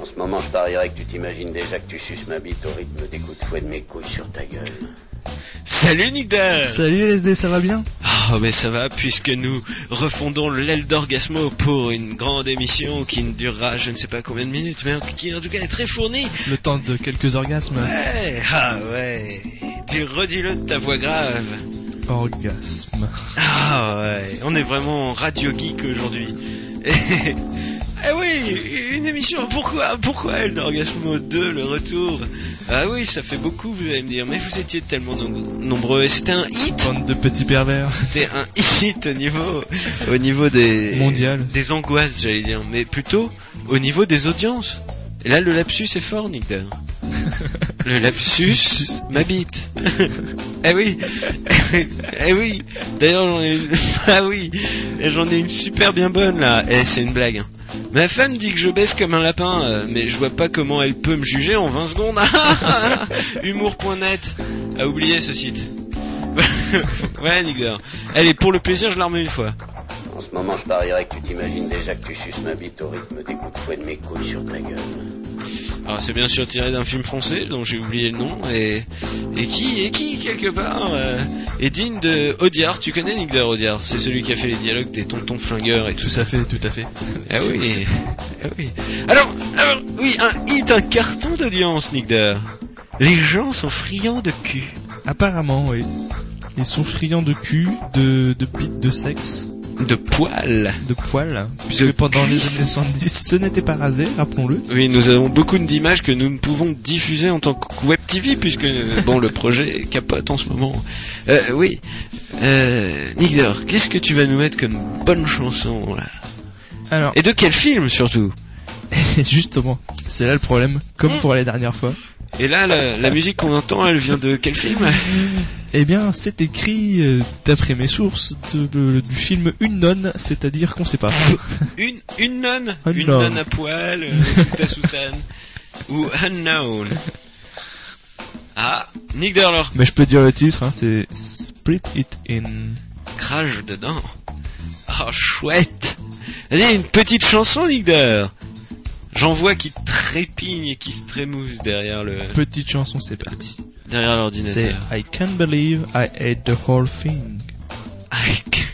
En ce moment, je parierais que tu t'imagines déjà que tu suces ma bite au rythme des coups de fouet de mes couilles sur ta gueule. Salut Nigda Salut LSD, ça va bien? Oh mais ça va puisque nous refondons l'aile d'Orgasmo pour une grande émission qui ne durera je ne sais pas combien de minutes mais qui en tout cas est très fournie. Le temps de quelques orgasmes. Ouais, ah ouais. Tu redis-le de ta voix grave. Orgasme. Ah ouais, on est vraiment radio geek aujourd'hui. Et... Eh oui, une émission, pourquoi Pourquoi elle d'Orgasmo 2, le retour? Ah oui, ça fait beaucoup, vous allez me dire, mais vous étiez tellement nom- nombreux, et c'était un hit Bande de petits pervers. C'était un hit au niveau, au niveau des... Mondial. Des angoisses, j'allais dire, mais plutôt au niveau des audiences. Et là, le lapsus est fort, Nick. Le lapsus m'habite. eh oui, eh oui, eh oui. D'ailleurs, j'en ai une... ah oui, j'en ai une super bien bonne là. Eh, c'est une blague. hein. Ma femme dit que je baisse comme un lapin, euh, mais je vois pas comment elle peut me juger en 20 secondes. Humour.net a oublié ce site. voilà, Nick. Allez, pour le plaisir, je la remets une fois. En ce moment, je parierais que tu t'imagines déjà que tu suces ma bite au rythme des coups de fouet de mes couilles sur ta gueule. Alors c'est bien sûr tiré d'un film français dont j'ai oublié le nom et et qui et qui quelque part euh, est digne de Audiard. Tu connais Nick Audiard? C'est celui qui a fait les dialogues des tontons flingueurs et tout Tout ça. à fait, tout à fait. Ah oui. Ah oui. Alors alors oui un hit un carton d'audience Nick. Les gens sont friands de cul. Apparemment, oui. Ils sont friands de cul, de, de bite, de sexe, De poils. de poils. Puisque De pendant les années 70, ce n'était pas rasé, rappelons-le. Oui, nous avons beaucoup d'images que nous ne pouvons diffuser en tant que web TV puisque bon le projet capote en ce moment. Euh, oui. Euh, Nick Dare, qu'est-ce que tu vas nous mettre comme bonne chanson là? Alors, Et de quel film surtout? Justement, c'est là le problème, comme pour les dernières fois. Et là, la, la musique qu'on entend, elle vient de quel film? Eh bien, c'est écrit, euh, d'après mes sources, de- de- du film Une nonne, c'est-à-dire qu'on sait pas. Une une nonne, Un une nonne. nonne à poil, euh, sous ta soutane ou unknown. Ah, Nick alors, Mais je peux dire le titre, hein, c'est Split It In. crache dedans. Oh chouette. Allez, une petite chanson, Nick. J'en vois qui trépigne et qui se trémousse derrière le Petite chanson, c'est parti. derrière C'est l'ordinateur. I can't believe I ate the whole thing. Ike.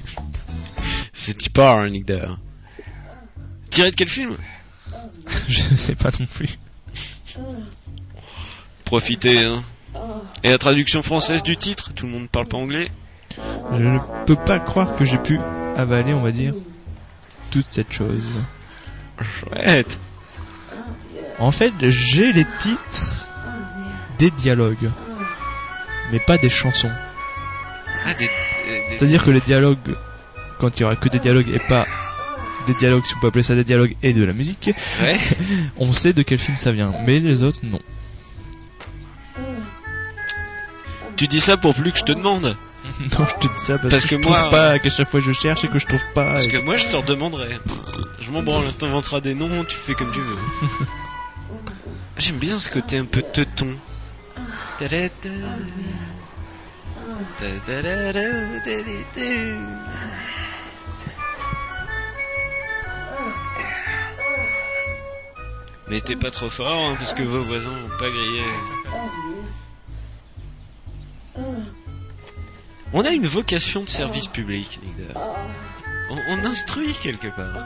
C'est Tipar, hein, Nick Dare. Tiré de quel film Je sais pas non plus. Profitez, hein. Et la traduction française du titre Tout le monde parle pas anglais Je ne peux pas croire que j'ai pu avaler, on va dire, toute cette chose. Chouette. En fait, j'ai les titres des dialogues, mais pas des chansons. Ah, des, des- des- C'est-à-dire que les dialogues, quand il y aura que des dialogues et pas des dialogues, si on peut appeler ça des dialogues et de la musique, Ouais. on sait de quel film ça vient. Mais les autres, non. Tu dis ça pour plus que je te demande. non, je te dis ça parce, Parce que, que je moi, trouve pas, qu'à chaque fois je cherche et que je trouve pas. Parce et- que moi, je te redemanderai. Je m'en branle, t'inventeras des noms, tu fais comme tu veux. J'aime bien ce côté un peu teuton. T'es pas trop fort, hein, parce que vos voisins ont pas grillé. On a une vocation de service public. On, on instruit quelque part.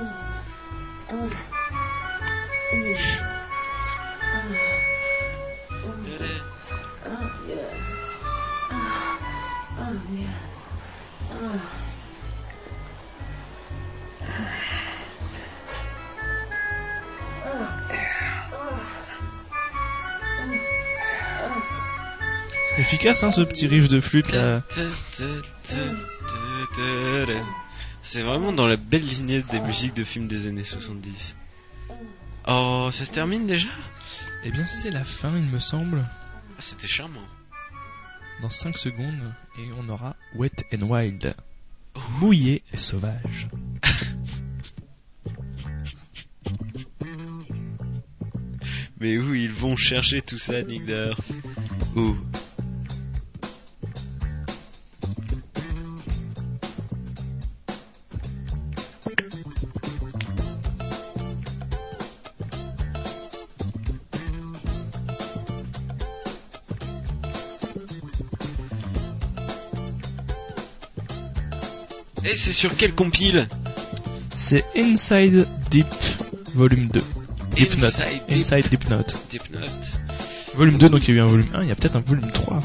Efficace, hein, ce petit riff de flûte là. C'est vraiment dans la belle lignée des musiques de films des années 70. Oh, ça se termine déjà? Eh bien, c'est la fin, il me semble. Ah, C'était charmant. Dans 5 secondes, et on aura Wet and Wild. Mouillé et sauvage. Mais où ils vont chercher tout ça, Nick Où Et c'est sur quel compile C'est Inside Deep Volume 2. Deep Note. Inside Deep. Inside Deep Note. Deep Note. Volume 2, donc il y a eu un volume 1, il y a peut-être un volume 3.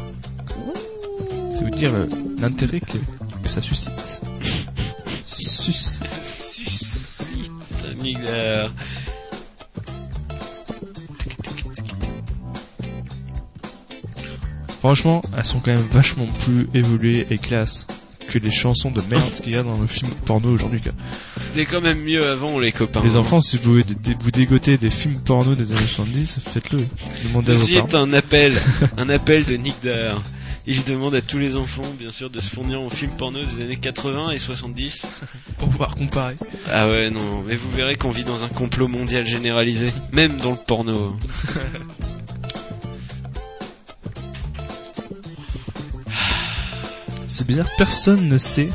C'est vous dire euh, l'intérêt que, que ça suscite. Suscite. Suscite. Franchement, elles sont quand même vachement plus évoluées et classes que les chansons de merde qu'il y a dans nos films porno aujourd'hui. C'était quand même mieux avant, les copains. Les enfants, si vous vous dégotez des films porno des années 70, faites-le. Demandez à Ceci vos est un appel, un appel de Nigder. Il demande à tous les enfants, bien sûr, de se fournir en films porno des années 80 et 70. Pour pouvoir comparer. Ah ouais, non, mais vous verrez qu'on vit dans un complot mondial généralisé, même dans le porno. C'est bizarre, personne ne sait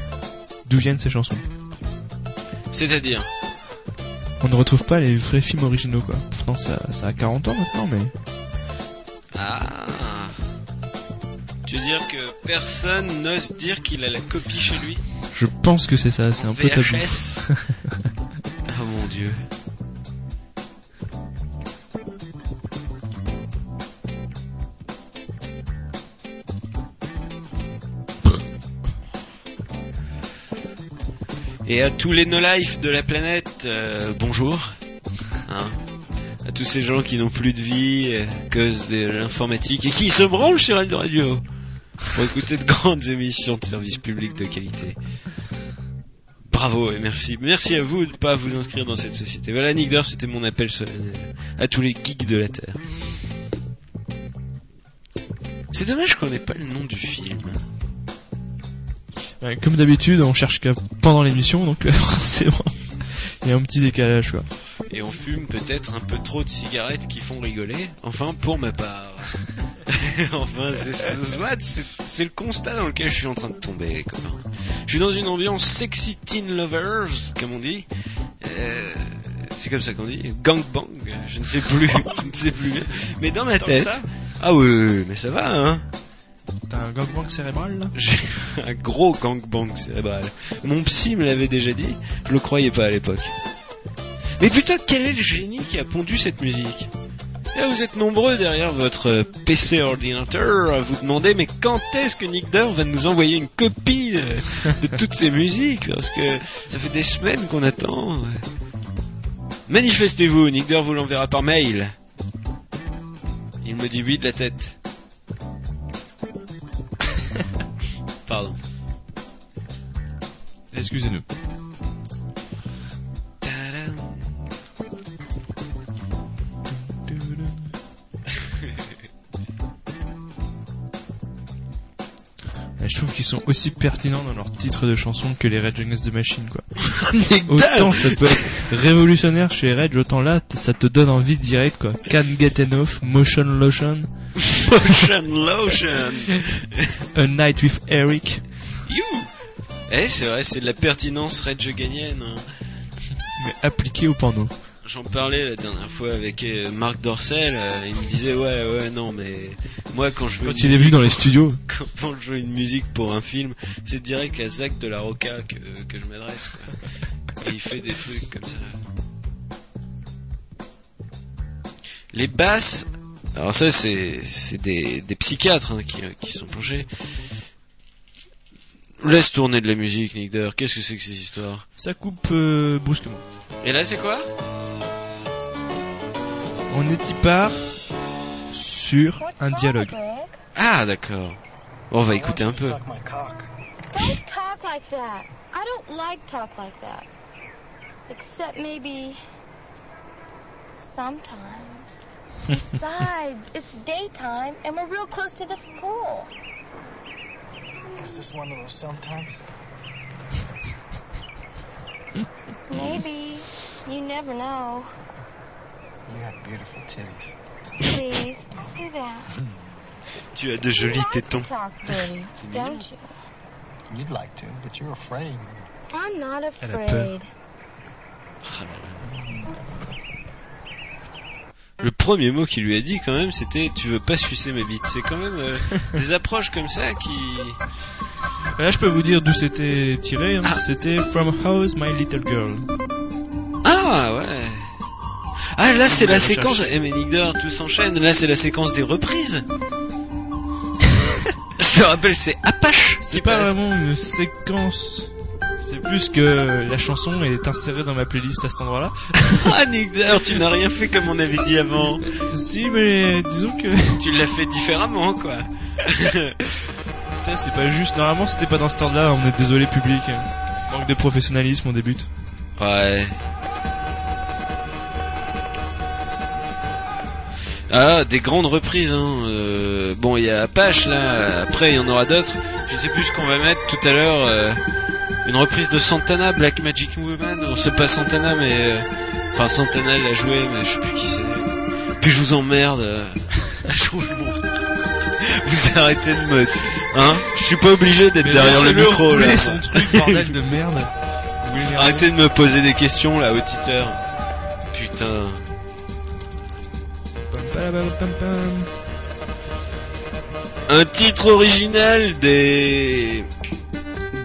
d'où viennent ces chansons. C'est-à-dire On ne retrouve pas les vrais films originaux, quoi. Pourtant, ça, ça a 40 ans maintenant, mais... Ah Tu veux dire que personne n'ose dire qu'il a la copie chez lui Je pense que c'est ça, c'est un peu tabou. VHS Oh mon dieu. Et à tous les no-life de la planète, euh, bonjour. Hein à tous ces gens qui n'ont plus de vie euh, cause de l'informatique et qui se branchent sur Radio Radio pour écouter de grandes émissions de service public de qualité. Bravo et merci. Merci à vous de ne pas vous inscrire dans cette société. Voilà, Nigder, c'était mon appel solennel à tous les geeks de la Terre. C'est dommage qu'on n'ait pas le nom du film. Ouais, comme d'habitude, on cherche qu'à pendant l'émission, donc euh, forcément, il y a un petit décalage, quoi. Et on fume peut-être un peu trop de cigarettes qui font rigoler. Enfin, pour ma part. enfin, c'est- le constat dans lequel je suis en train de tomber. Quoi. Je suis dans une ambiance sexy teen lovers, comme on dit. Euh, c'est comme ça qu'on dit. Gangbang, je ne sais plus. je ne sais plus. Mais dans ma tête. ça Ah oui, mais ça va, hein. T'as un gangbang cérébral, là? J'ai un gros gangbang cérébral. Mon psy me l'avait déjà dit, je le croyais pas à l'époque. Mais putain, quel est le génie qui a pondu cette musique? Là, vous êtes nombreux derrière votre PC ordinateur à vous demander mais quand est-ce que Nick Durr va nous envoyer une copie de, toutes ces musiques? Parce que ça fait des semaines qu'on attend. Manifestez-vous, Nick Durr vous l'enverra par mail. Il me dit oui de la tête. Pardon. Excusez-nous. Je trouve qu'ils sont aussi pertinents dans leurs titres de chansons que les Red Against the Machine, quoi. Autant ça peut être révolutionnaire chez Rage, autant là, ça te donne envie direct, quoi. Can't get enough, motion lotion, Motion Lotion. a night with Eric. You. Eh, c'est vrai, c'est de la pertinence Red Ganienne. hein. mais appliqué au porno. J'en parlais la dernière fois avec euh, Marc Dorcel. euh, il me disait ouais, ouais, non, mais moi quand je veux Quand il est venu dans les studios, quand je veux une musique pour un film, c'est direct à Zach de la Roca que, que je m'adresse. Et il fait des trucs comme ça. Les basses, alors ça c'est c'est des, des psychiatres hein, qui, qui sont plongés. Laisse tourner de la musique, Nick. Qu'est-ce que c'est que ces histoires? Ça coupe euh, brusquement. Et là c'est quoi? On est y part sur un dialogue. Ah d'accord. Bon, on va écouter un peu. Suck my cock. Don't talk like that. I don't like talk like that. Except maybe sometimes. Besides, it's daytime and we're real close to the school. Is this one of those sometimes? Maybe. You never know. You have beautiful titties. Please, don't do that. Tu as de You jolis like to tétons. talk dirty, C'est don't you? You'd like to, but you're afraid. I'm not Elle a peur. afraid. Ah là là. Le premier mot qu'il lui a dit quand même c'était tu veux pas sucer ma bite. C'est quand même euh, des approches comme ça qui Là, je peux vous dire d'où c'était tiré. hein. Ah. C'était From House My Little Girl. Ah ouais. Ah là c'est la séquence. Eh mais Nickdor, tout s'enchaîne. Là c'est la séquence des reprises. Je te rappelle, c'est Apache. C'est pas vraiment une séquence. C'est plus que la chanson est insérée dans ma playlist à cet endroit-là. Ah Nickdor, tu n'as rien fait comme on avait dit avant. Si, mais disons que Tu l'as fait différemment quoi. Putain, c'est pas juste. Normalement, c'était pas dans cet ordre-là. On est désolé, public. Manque de professionnalisme, on débute. Ouais. Ah, des grandes reprises. Hein. euh, bon, il y a Apache là. Après, il y en aura d'autres. Je sais plus ce qu'on va mettre tout à l'heure. euh, une reprise de Santana, Black Magic Woman. On sait pas Santana, mais euh, enfin Santana l'a joué, mais je sais plus qui c'est. Puis je vous emmerde. euh, je vous vous arrêtez de me, hein? Je suis pas obligé d'être derrière le micro là. rouler son truc, bordel de merde. Vous l'énervez. Arrêtez de me poser des questions là, auditeur. Putain. Un titre original des...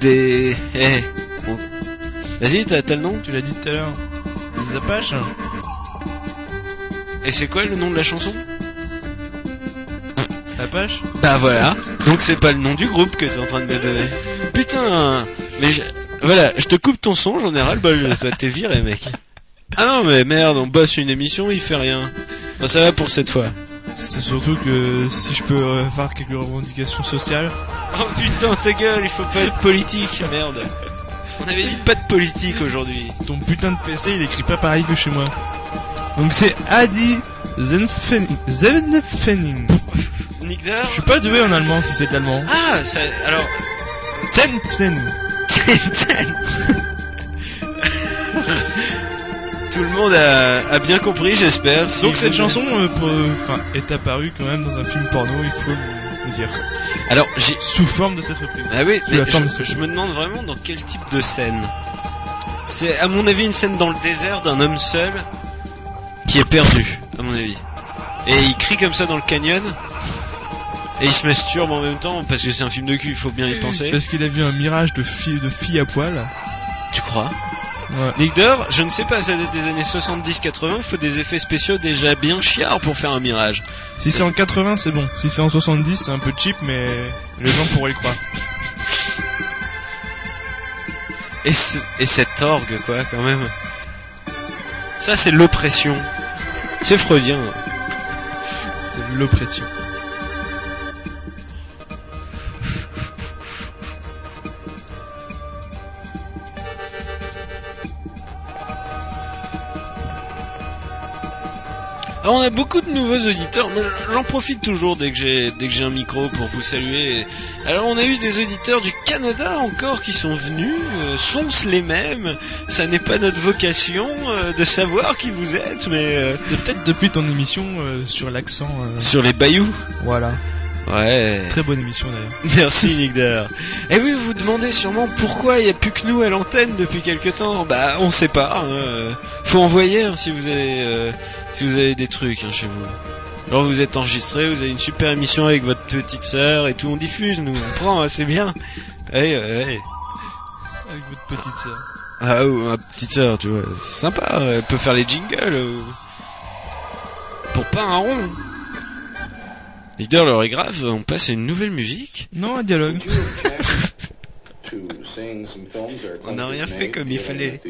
Des... Eh. bon. Vas-y, t'as t'as le nom Tu l'as dit tout à l'heure. Les Apaches Et c'est quoi le nom de la chanson Apache Bah voilà. Donc c'est pas le nom du groupe que t'es en train de me donner. Putain. Mais je- voilà, je te coupe ton son, j'en ai ras le bol. Toi, t'es viré, mec. Ah non, mais merde, on bosse une émission, il fait rien. Bon, ça va pour cette fois. C'est surtout que si je peux euh, faire quelques revendications sociales. Oh putain, ta gueule, il faut pas être politique, merde. On avait dit pas de politique aujourd'hui. Ton putain de PC il écrit pas pareil que chez moi. Donc c'est Adi Zenfening. Je suis pas doué en allemand si c'est de l'allemand. Ah, ça, alors... Zenfening. Tout le monde a, a bien compris, j'espère. Si Donc cette chanson euh, pour- enfin, est apparue quand même dans un film porno, il faut le, le dire. Alors, j'ai... Sous forme de cette reprise. Ah oui, Sous mais la forme je, me demande vraiment dans quel type de scène. C'est à mon avis une scène dans le désert d'un homme seul qui est perdu, à mon avis. Et il crie comme ça dans le canyon. Et il se masturbe en même temps parce que c'est un film de cul, il faut bien y penser. Parce qu'il a vu un mirage de filles de filles à poil. Tu crois? Ouais. Dor, je ne sais pas, ça date des années 70-80, il faut des effets spéciaux déjà bien chiards pour faire un mirage. Si c'est en 80, c'est bon. Si c'est en 70, c'est un peu cheap, mais les gens pourraient le croire. Et, ce- et cette orgue, quoi, quand même. Ça, c'est l'oppression. C'est freudien. C'est l'oppression. Alors, on a beaucoup de nouveaux auditeurs. J'en profite toujours dès que j'ai dès que j'ai un micro pour vous saluer. Alors, on a eu des auditeurs du Canada encore qui sont venus. Euh, Sont-ce les mêmes Ça n'est pas notre vocation euh, de savoir qui vous êtes, mais euh, C'est peut-être depuis ton émission euh, sur l'accent. sur les bayous. Voilà. Ouais. Très bonne émission d'ailleurs. Merci Nickdar. Et oui, vous vous demandez sûrement pourquoi il n'y a plus que nous à l'antenne depuis quelque temps. Bah, on sait pas. hein, euh, Faut envoyer hein, si vous avez euh, si vous avez des trucs hein, chez vous. Alors vous êtes enregistré, vous avez une super émission avec votre petite sœur et tout, on diffuse, nous, on prend, hein, c'est bien. Ouais. Avec votre petite sœur. Ah, ou ma petite sœur, tu vois, c'est sympa, elle peut faire les jingles. Pour pas un rond. Leader, l'heure est grave, on passe à une nouvelle musique. Non, un dialogue. On n'a rien fait comme il fallait.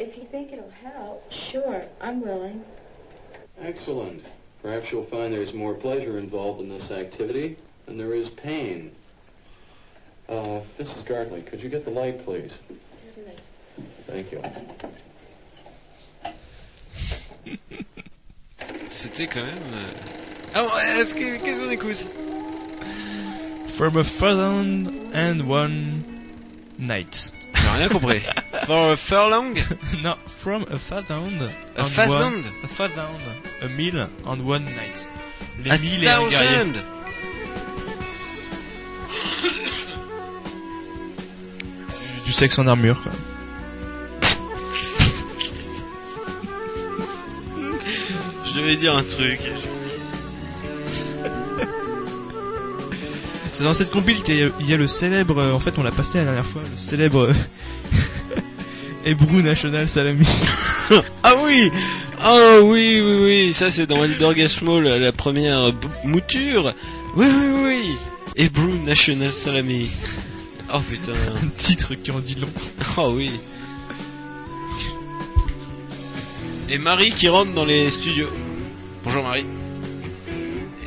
If you think it'll help, sure, I'm willing. Excellent. Perhaps you'll find there's more pleasure involved in this activity than there is pain. Uh, Mrs. Gartley, could you get the light, please? Thank you. C'était quand même. euh, Alors, est-ce que qu'est-ce qu'on écoute? From a thousand and one night. J'ai rien compris. For a furlong? Non, from a thousand. A and thousand A thousand. A mille and one night. Les A mille et un guerrier. Du, du sexe en armure, quoi. Je devais dire un truc. C'est dans cette compile qu'il y, a- il y a le célèbre, euh, en fait on l'a passé la dernière fois, le célèbre euh, Hebrew National Salami. Ah oui Oh oui, oui, oui, ça c'est dans Eldergasmo, la, la première mouture. Oui, oui, oui. Hebrew National Salami. Oh putain. Un titre qui en dit long. Oh oui. Et Marie qui rentre dans les studios. Bonjour Marie.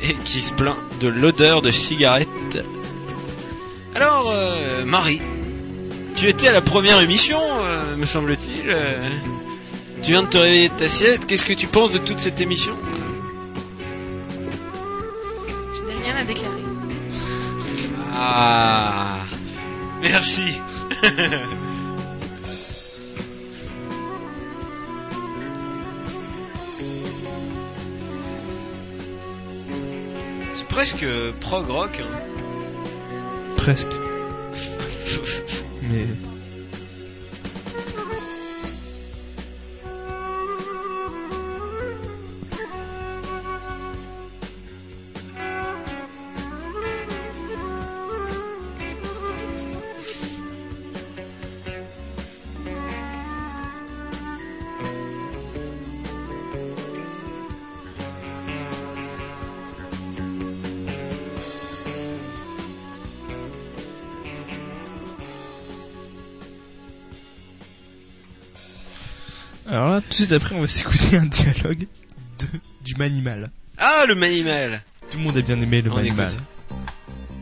Et qui se plaint de l'odeur de cigarette. Alors, euh, Marie, tu étais à la première émission, euh, me semble-t-il. euh. tu viens de te réveiller de ta sieste. Qu'est-ce que tu penses de toute cette émission? Je n'ai rien à déclarer. Ah, merci. presque prog rock. hein. Presque. Mais tout de suite après, on va s'écouter un dialogue de du Manimal. Ah, le Manimal. Tout le monde a bien aimé le On Manimal.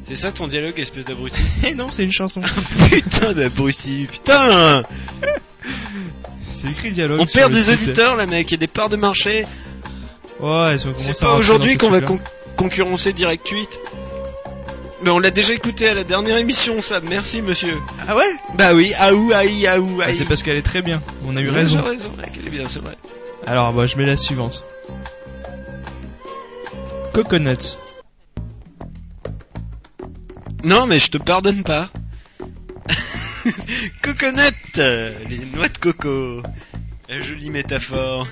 C'est ça ton dialogue, espèce d'abruti Eh non, c'est une chanson. Putain d'abruti, putain C'est écrit dialogue. On perd des site. auditeurs là mec, il y a des parts de marché. Ouais, C'est pas aujourd'hui qu'on va con- concurrencer Direct 8. Mais on l'a déjà écouté à la dernière émission, ça. Merci, monsieur. Ah ouais? Bah oui, aou, aïe, aou, Ah, aïe. C'est parce qu'elle est très bien. On a eu raison. j'ai raison, mec, elle est bien, c'est vrai. Alors, bah, je mets la suivante. Coconuts. Non, mais je te pardonne pas. Coconut, euh, les noix de coco. Jolie métaphore.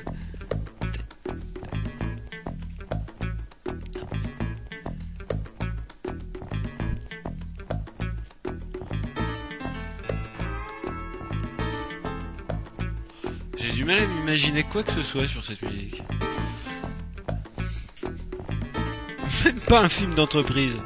M'imaginer quoi que ce soit sur cette musique. Même pas un film d'entreprise.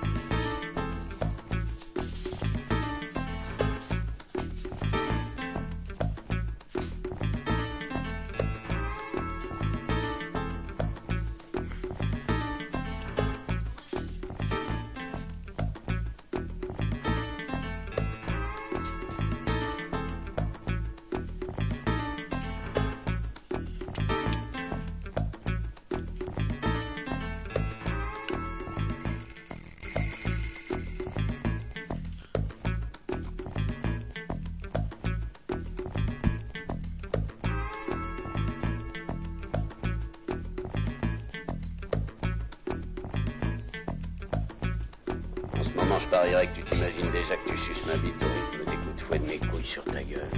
Je tu t'imagines déjà que tu suces ma bite au rythme des coups de fouet de mes couilles sur ta gueule.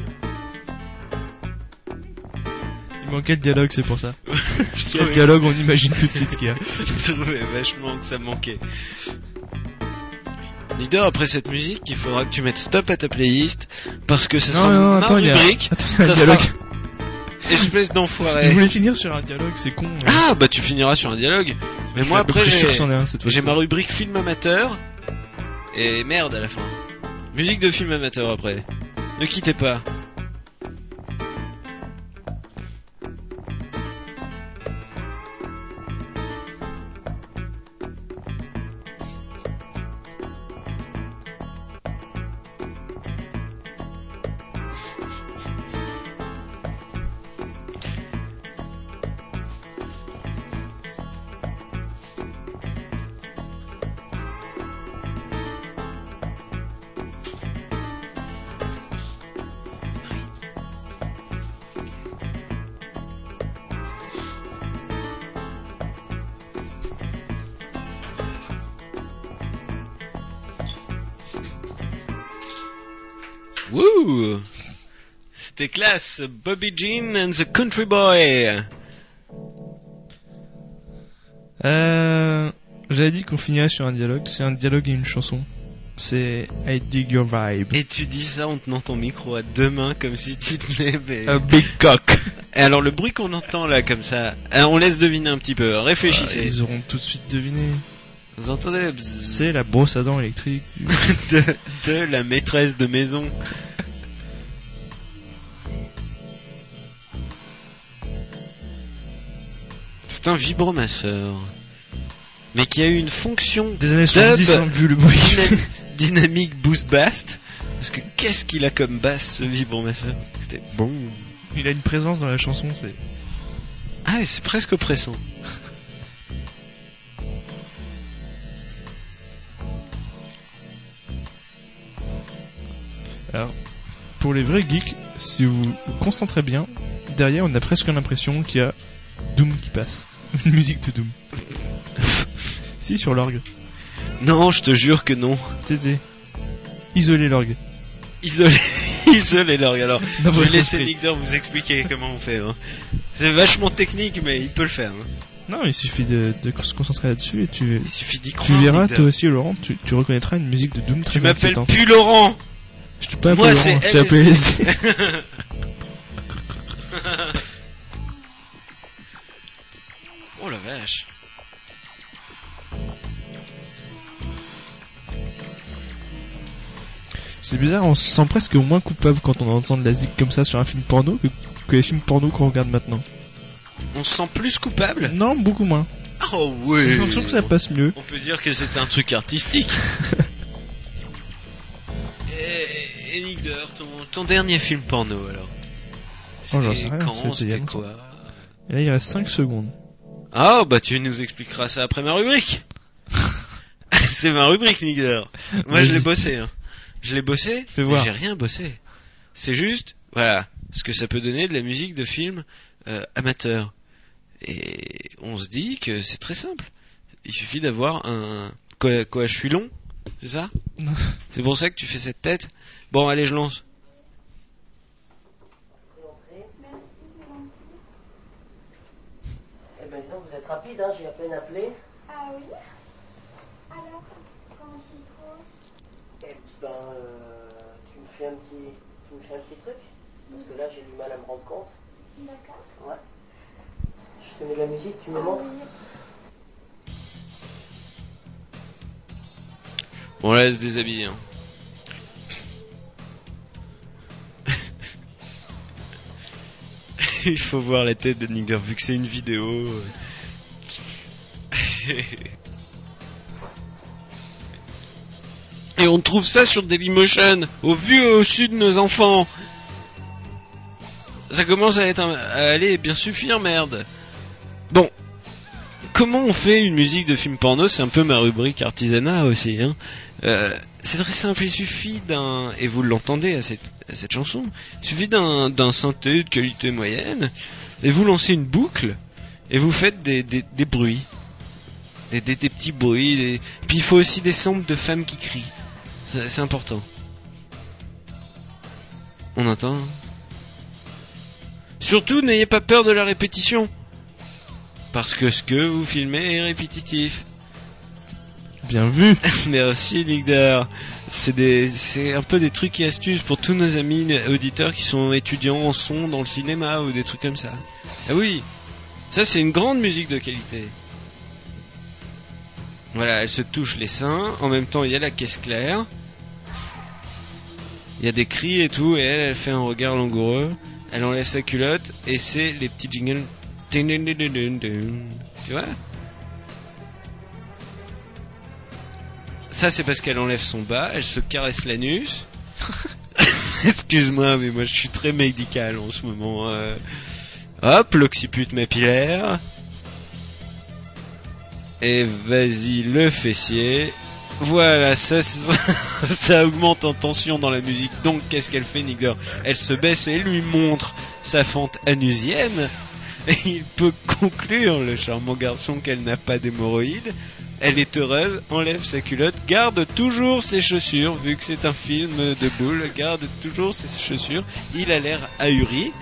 Il manquait le dialogue, c'est pour ça. Je le dialogue, on imagine tout de suite ce qu'il y a. Je trouvais vachement que ça manquait. Leader, après cette musique, il faudra que tu mettes stop à ta playlist parce que ça Non, sera non, ma attends, il y a- rubrique. Attends, il y a un Ça dialogue. sera espèce Je d'enfoiré. voulais finir sur un dialogue, c'est con. Ah bah tu finiras sur un dialogue. Mais Je moi après j'ai ma rubrique film amateur et merde à la fin. Musique de film amateur après. Ne quittez pas. Wouh C'était classe. Bobby Jean and the Country Boy. Euh, j'avais dit qu'on finirait sur un dialogue. C'est un dialogue et une chanson. C'est I dig your vibe. Et tu dis ça en tenant ton micro à deux mains comme si tu tenais mais- A big cock. Et alors le bruit qu'on entend là comme ça, hein, on laisse deviner un petit peu. Réfléchissez. Ils auront tout de suite deviné. Vous entendez le bzzz C'est la brosse à dents électrique. de, de la maîtresse de maison. C'est un vibromasseur. Mais qui a eu une fonction Des années Dub. 70, hein, vu le bruit. dyna- dynamique boost bast. Parce que qu'est-ce qu'il a comme basse ce vibromasseur C'était bon. Il a une présence dans la chanson, c'est. Ah, c'est presque oppressant. Alors, pour les vrais geeks, si vous vous concentrez bien, derrière on a presque l'impression qu'il y a Doom qui passe. Une musique de Doom. si, sur l'orgue. Non, je te jure que non. Tu sais, isoler l'orgue. Isolé, isolé l'orgue. Alors, je vais laisser. Nick vous expliquer comment on fait. hein. C'est vachement technique, mais il peut le faire. hein. Non, il suffit de, de se concentrer là-dessus et tu, Il suffit croire. tu verras, toi aussi, Laurent, tu, tu reconnaîtras une musique de Doom très Tu m'appelles plus Laurent. Je pas appelé Moi, c'est je t'ai appelé LSD. oh la vache. C'est bizarre, on se sent presque moins coupable quand on entend de la zik comme ça sur un film porno que, que les films porno qu'on regarde maintenant. On se sent plus coupable? Non, beaucoup moins. Oh oui. l'impression que ça passe mieux. On peut dire que c'est un truc artistique. et, et Nick Dore, ton, ton dernier film porno alors Oh, C'était rien, quand c'était quoi Et là, il reste 5 secondes. Ah bah tu nous expliqueras ça après ma rubrique. c'est ma rubrique Nick Dore. Moi je l'ai bossé. Hein. Je l'ai bossé. Fais voir. J'ai rien bossé. C'est juste, voilà, ce que ça peut donner de la musique de film euh, amateur. Et on se dit que c'est très simple. Il suffit d'avoir un quoi, quoi je suis long, c'est ça. C'est pour ça que tu fais cette tête. Bon allez je lance. Eh ben non, vous êtes rapide, hein, j'ai à peine appelé. Ah oui Alors, comment tu trouves? Eh ben, euh, tu me fais un petit, tu me fais un petit truc Parce que là, j'ai du mal à me rendre compte. D'accord. Ouais. Je te mets de la musique, tu me montres Bon là elle se déshabille. Hein. Il faut voir la tête de Dore, vu que c'est une vidéo. Et on trouve ça sur Dailymotion, au vu et au sud de nos enfants. Ça commence à, être un- à aller bien suffire, merde. Comment on fait une musique de film porno C'est un peu ma rubrique artisanat aussi. Hein. Euh, c'est très simple, il suffit d'un, et vous l'entendez à cette, cette chanson, il suffit d'un, d'un synthé de qualité moyenne, et vous lancez une boucle, et vous faites des, des, des bruits. Des, des, petits bruits, puis il faut aussi des samples de femmes qui crient. C'est, c'est important. On entend hein Surtout, n'ayez pas peur de la répétition. Parce que ce que vous filmez est répétitif. Bien vu. Merci Ligdar. C'est des, c'est un peu des trucs et astuces pour tous nos amis auditeurs qui sont étudiants en son dans le cinéma ou des trucs comme ça. Ah oui, ça c'est une grande musique de qualité. Voilà, elle se touche les seins. En même temps, il y a la caisse claire. Il y a des cris et tout, et elle, elle fait un regard langoureux. Elle enlève sa culotte et c'est les petits jingles. Tu vois? Ça, c'est parce qu'elle enlève son bas, elle se caresse l'anus. Excuse-moi, mais moi je suis très médical en ce moment. euh. Hop, l'occiput mapillaire. Et vas-y, le fessier. Voilà, ça, ça, ça augmente en tension dans la musique. Donc, qu'est-ce qu'elle fait, Nigger Elle se baisse et lui montre sa fente anusienne. Et il peut conclure, le charmant garçon, qu'elle n'a pas d'hémorroïdes. Elle est heureuse, enlève sa culotte, garde toujours ses chaussures, vu que c'est un film de boule, garde toujours ses chaussures. Il a l'air ahuri.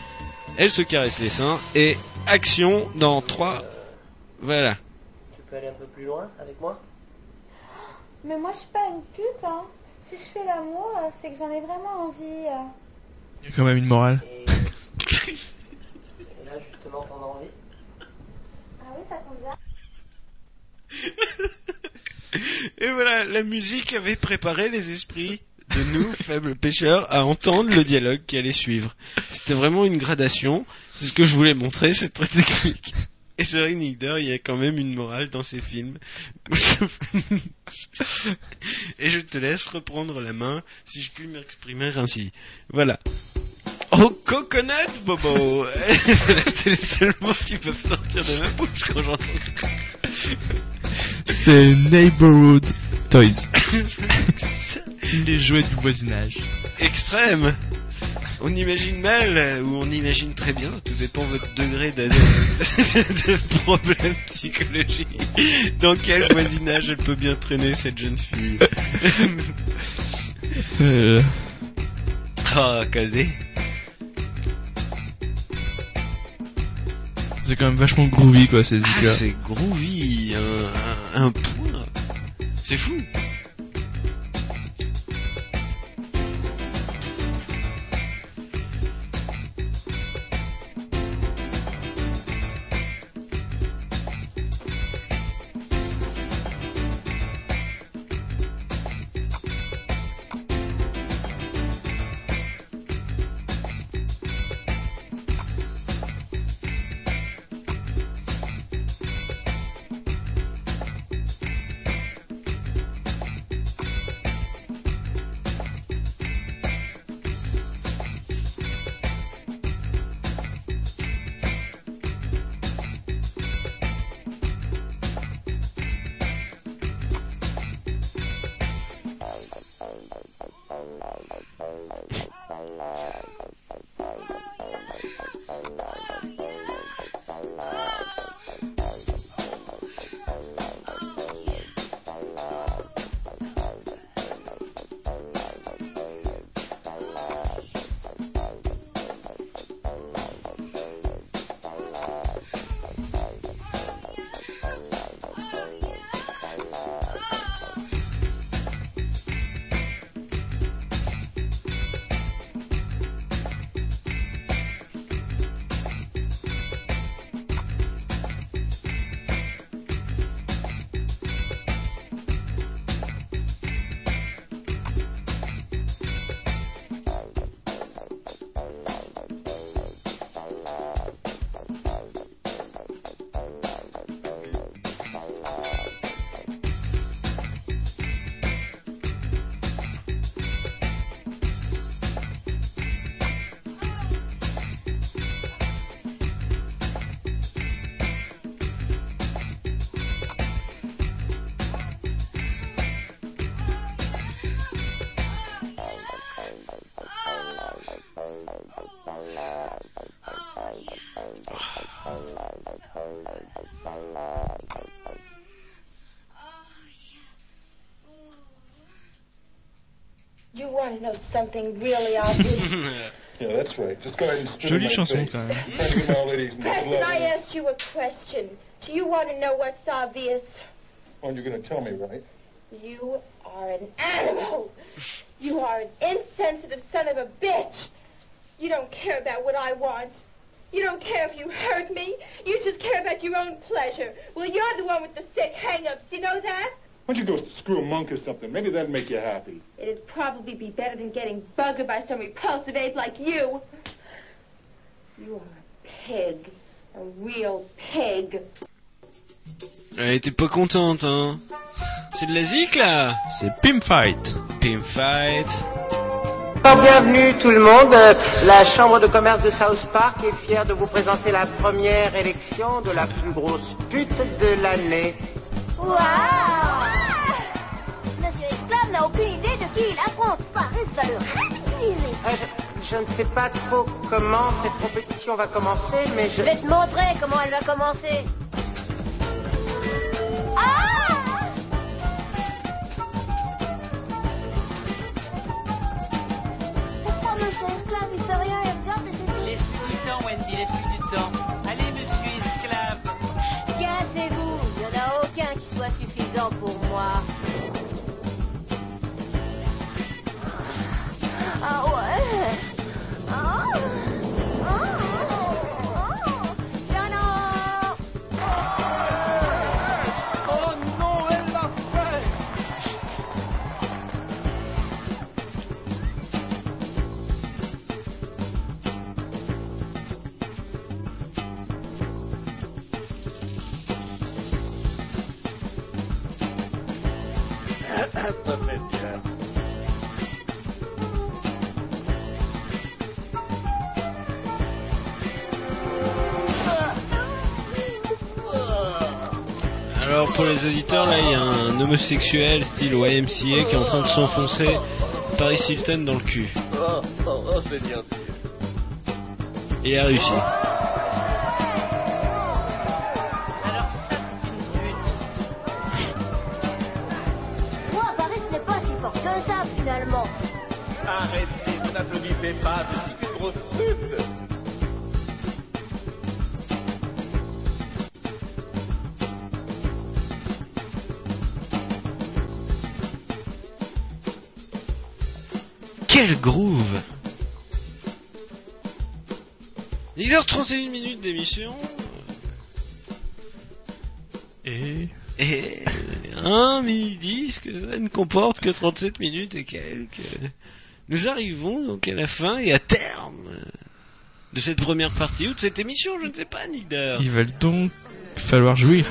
Elle se caresse les seins et action dans 3. Voilà. Tu peux aller un peu plus loin avec moi? Mais moi, je suis pas une pute, hein. Si je fais l'amour, c'est que j'en ai vraiment envie. euh. Il y a quand même une morale. Et là, justement, t'en as envie Ah oui, ça tombe bien. Et voilà, la musique avait préparé les esprits de nous, faibles pêcheurs, à entendre le dialogue qui allait suivre. C'était vraiment une gradation. C'est ce que je voulais montrer, c'est très technique. Et sur Nigder, il y a quand même une morale dans ces films. Et je te laisse reprendre la main, si je puis m'exprimer ainsi. Voilà. Oh, coconut, Bobo C'est les seuls mots qui peuvent sortir de ma bouche quand j'entends C'est Neighborhood Toys. Les jouets du voisinage. extrême. On imagine mal euh, ou on imagine très bien, tout dépend de votre degré de, de, de problème psychologique. Dans quel voisinage elle peut bien traîner cette jeune fille? Euh, Ah, cadet. C'est quand même vachement groovy quoi ces Ah, c'est groovy, un, un point. C'est fou. To know something really obvious? Yeah, that's right. Just go ahead and spit in Jolie my chanson face. quand même. In front of the old ladies and Preston, I them. asked you a question. Do you want to know what's obvious? Well, you're going to tell me, right? You are an animal. You are an insensitive son of a bitch. You don't care about what I want. You don't care if you hurt me. You just care about your own pleasure. Well, you're the one with the sick hang-ups. You know that? Why don't you go screw a monk or something? Maybe that'd make you happy. It'd probably be better than getting buggered by some repulsive ape like you. You are a pig. A real pig. Elle était pas contente, hein? C'est de la zik, là? C'est Pim Fight. Pim Fight. Alors, bienvenue tout le monde. La Chambre de commerce de South Park est fière de vous présenter la première élection de la plus grosse pute de l'année. Waouh il affronte. Paris va le ridiculiser. Euh, je, je ne sais pas trop comment cette compétition va commencer, mais je... Je vais te montrer comment elle va commencer. Ah Pourquoi Monsieur Esclave, il fait rien et regarde et c'est Laisse-lui du temps, Wendy, laisse-lui du temps. Allez, monsieur esclave. Cassez-vous, il n'y en a aucun qui soit suffisant pour moi. Alors pour les auditeurs, là il y a un homosexuel style YMCA qui est en train de s'enfoncer Paris Hilton dans le cul. Oh, oh, oh, bien. Et il a réussi. Pas, qu'une grosse pute. Quel groove 10h31 minutes d'émission. Et Et un mini-disque ça ne comporte que 37 minutes et quelques. Nous arrivons donc à la fin et à terme de cette première partie ou de cette émission, je ne sais pas, Nigder. il va donc falloir jouir.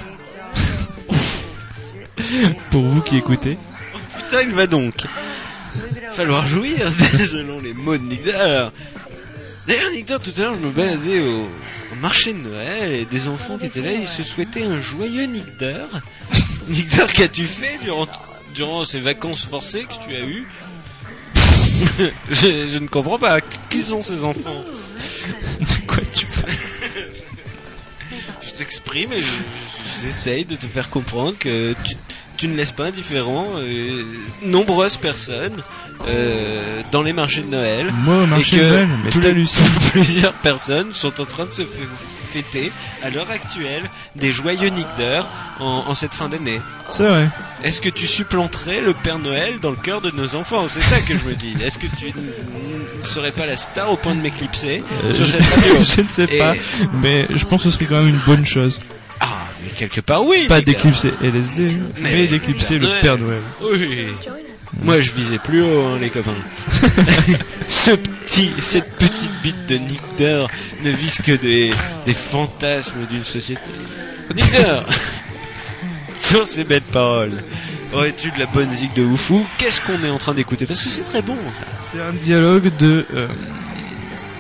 Pour vous qui écoutez. Putain, il va donc falloir jouir selon les mots de Nigder. D'ailleurs, Nigder, tout à l'heure, je me baladais au, au marché de Noël et des enfants qui étaient là, ils se souhaitaient un joyeux Nigder. Nigder, qu'as-tu fait durant, durant ces vacances forcées que tu as eues? je, je ne comprends pas. Qui sont ces enfants De quoi tu parles Je t'exprime et je- je- j'essaye de te faire comprendre que tu, tu ne laisses pas indifférent euh, nombreuses personnes euh, dans les marchés de Noël. Moi au marché et que de Noël, mais plusieurs personnes sont en train de se fêter à l'heure actuelle des joyeux Nigder en, en cette fin d'année. C'est vrai. Est-ce que tu supplanterais le Père Noël dans le cœur de nos enfants? C'est ça que je me dis. Est-ce que tu ne serais pas la star au point de m'éclipser Euh, sur je, cette radio? je ne sais Et- pas, mais je pense que ce serait quand même une bonne chose. Quelque part oui. Pas d'éclipser LSD, mais, Mais d'éclipser le. Père Noël. Oui. Moi, je visais plus haut, hein, les copains. Ce petit, cette petite bite de Nickder ne vise que des, des fantasmes d'une société. Nickder Sur ces belles paroles, aurais-tu de la bonne zig de Oufou Qu'est-ce qu'on est en train d'écouter? Parce que c'est très bon. C'est un dialogue de, euh,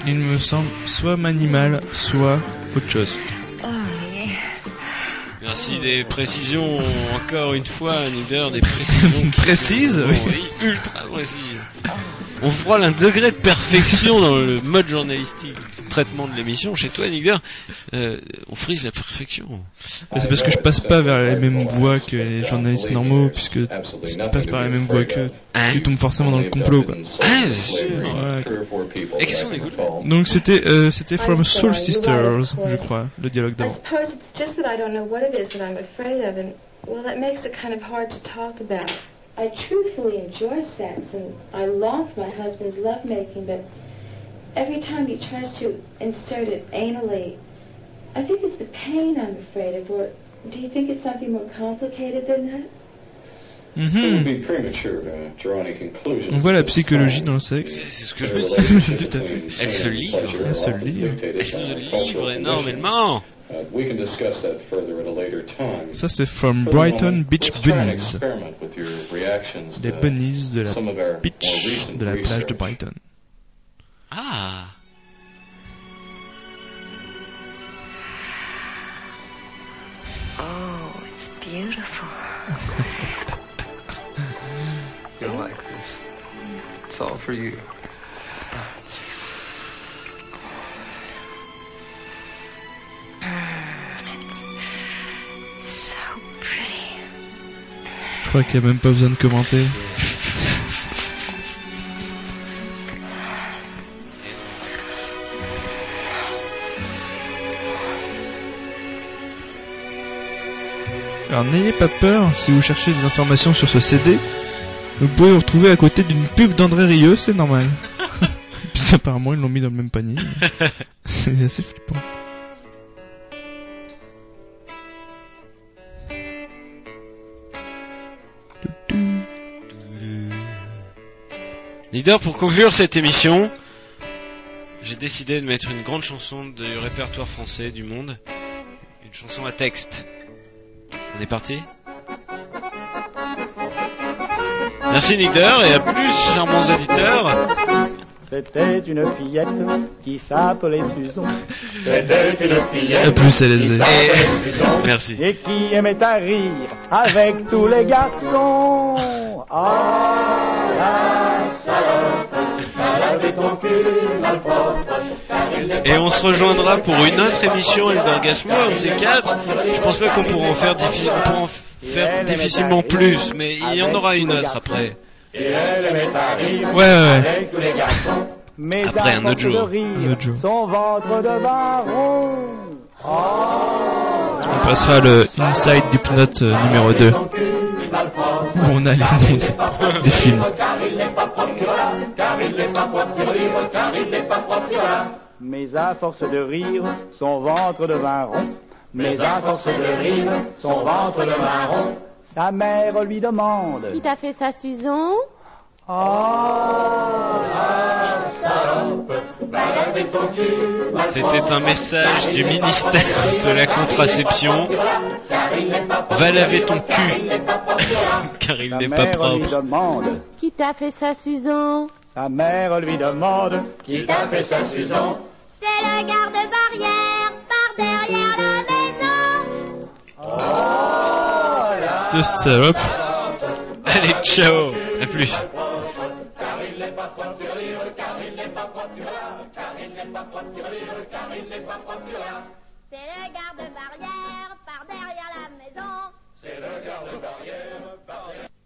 il me semble, soit Manimal, soit autre chose. Merci des précisions, encore une fois, Nickder, des précisions Précises, sont, oui. oui, ultra précises. On frôle un degré de perfection dans le mode journalistique, le traitement de l'émission. Chez toi, Nickder, euh, on frise la perfection. Mais C'est parce que je passe pas vers les mêmes voies que les journalistes normaux, puisque si tu passes par les mêmes voies que Hein tu tombes forcément dans le complot, quoi. Ah. Ouais. Écoute Donc c'était, euh, c'était From Soul Sisters, je crois, le dialogue I d'avant. suppose it's just that I don't know what it is that I'm afraid of, and well, that makes it kind of hard to talk about. I truthfully enjoy sex, and I long for my husband's lovemaking, but every time he tries to insert it anally, I think it's the pain I'm afraid of, or do you think it's something more complicated than that? It would Mhm. be premature to draw any conclusions. On voit la psychologie dans le sexe. C'est c'est ce que je me dis. Tout à fait. Elle se livre. Elle se livre. Elle se livre énormément. Uh, we can discuss that further at a later time. Ça c'est From For the Brighton moment, Beach let's try and Bunnies. experiment with your reactions Les to bunnies de la some of our more beach recent de la plage de research. Brighton. Ah. Oh, it's beautiful. You'll like this. It's all for you. Crois qu'il n'y a même pas besoin de commenter. Alors n'ayez pas peur, si vous cherchez des informations sur ce CD, vous pouvez vous retrouver à côté d'une pub d'André Rieu, c'est normal. Puisqu'apparemment ils l'ont mis dans le même panier. c'est assez flippant. Leader, pour conclure cette émission, j'ai décidé de mettre une grande chanson du répertoire français du monde. Une chanson à texte. On est parti? Merci Dare et à plus, charmants auditeurs. C'était une fillette qui s'appelait Susan. C'était une fillette. À plus LSD. Et... Merci. Et qui aimait à rire avec tous les garçons. Ah, la Et on se rejoindra pour une autre émission Eldergasmo, un de ces quatre. Je pense pas qu'on pourra en faire, diffi- on pourra en faire difficilement plus, mais il y en aura une autre après. Ouais, ouais, Après, un autre jour. Un autre jour. Son ventre de baron. On passera le Inside d'Hypnote euh, numéro 2. Où on a les noms des, des films. Mais à force de rire, son ventre devint rond. Mais à force de rire, son ventre devint rond. Sa mère lui demande. Qui t'a fait ça, Susan C'était un message du ministère de la contraception. Va laver ton cul, car il n'est pas propre. Qui t'a fait ça, Susan Sa mère lui demande. Qui t'a fait ça, Susan C'est le garde-barrière par derrière la maison. De salope. Allez, ciao, à plus coiffure, car il n'est pas procureur, car il n'est pas procureur, car il n'est pas procureur. C'est le garde-barrière par derrière la maison. C'est le garde-barrière par derrière.